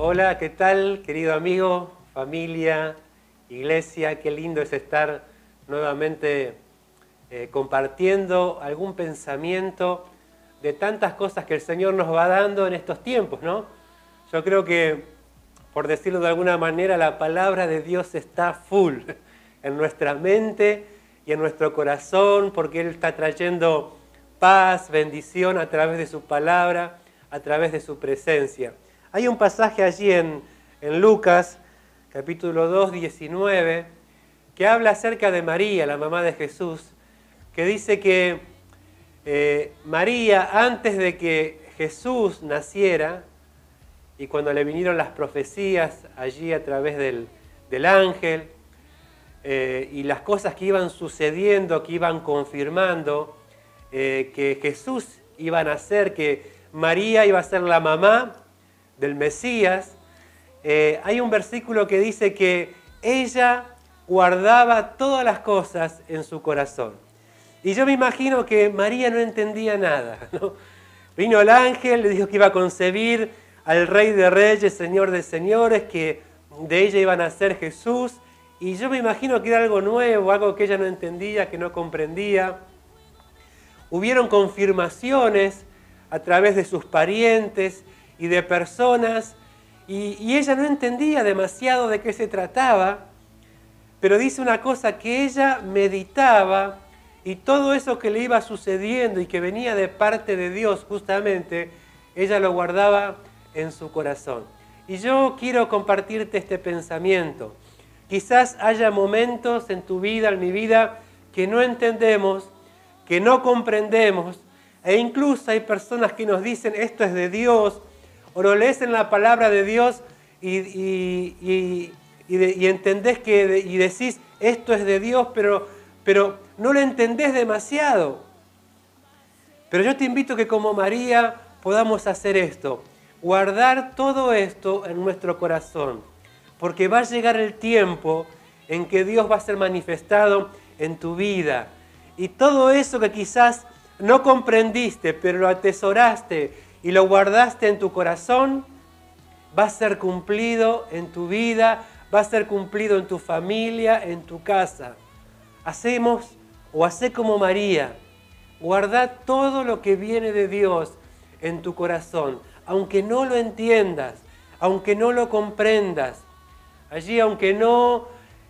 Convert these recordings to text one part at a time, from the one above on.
Hola, ¿qué tal, querido amigo, familia, iglesia? Qué lindo es estar nuevamente eh, compartiendo algún pensamiento de tantas cosas que el Señor nos va dando en estos tiempos, ¿no? Yo creo que, por decirlo de alguna manera, la palabra de Dios está full en nuestra mente y en nuestro corazón, porque Él está trayendo paz, bendición a través de su palabra, a través de su presencia. Hay un pasaje allí en, Lucas, capítulo 2, 19, que habla acerca de María, la mamá de Jesús, que dice que eh, María, antes de que Jesús naciera, y cuando le vinieron las profecías allí a través del, ángel, eh, y las cosas que iban sucediendo, que iban confirmando eh, que Jesús iba a nacer, que María iba a ser la mamá del Mesías, eh, hay un versículo que dice que ella guardaba todas las cosas en su corazón. Y yo me imagino que María no entendía nada. Vino el ángel, le dijo que iba a concebir al Rey de Reyes, Señor de Señores, que de ella iba a nacer Jesús. Y yo me imagino que era algo nuevo, algo que ella no entendía, que no comprendía. Hubieron confirmaciones a través de sus parientes, y de personas, y, ella no entendía demasiado de qué se trataba, pero dice una cosa que ella meditaba y todo eso que le iba sucediendo y que venía de parte de Dios justamente, ella lo guardaba en su corazón. Y yo quiero compartirte este pensamiento. Quizás haya momentos en tu vida, en mi vida, que no entendemos, que no comprendemos, e incluso hay personas que nos dicen esto es de Dios, o lo lees en la palabra de Dios y, entendés que y decís, esto es de Dios, pero, pero no lo entendés demasiado. Pero yo te invito que como María podamos hacer esto, guardar todo esto en nuestro corazón, porque va a llegar el tiempo en que Dios va a ser manifestado en tu vida. Y todo eso que quizás no comprendiste, pero lo atesoraste y lo guardaste en tu corazón, va a ser cumplido en tu vida, va a ser cumplido en tu familia, en tu casa. Hacemos o hace como María, guarda todo lo que viene de Dios en tu corazón, aunque no lo entiendas, aunque no lo comprendas, allí aunque no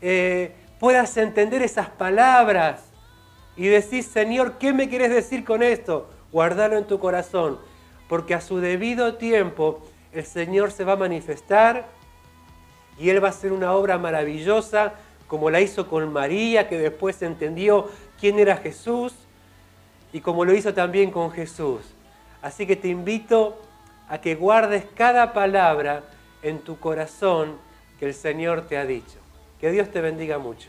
eh, puedas entender esas palabras y decís, Señor, ¿qué me quieres decir con esto? Guardalo en tu corazón porque a su debido tiempo el Señor se va a manifestar y Él va a hacer una obra maravillosa como la hizo con María, que después entendió quién era Jesús, y como lo hizo también con Jesús. Así que te invito a que guardes cada palabra en tu corazón que el Señor te ha dicho. Que Dios te bendiga mucho.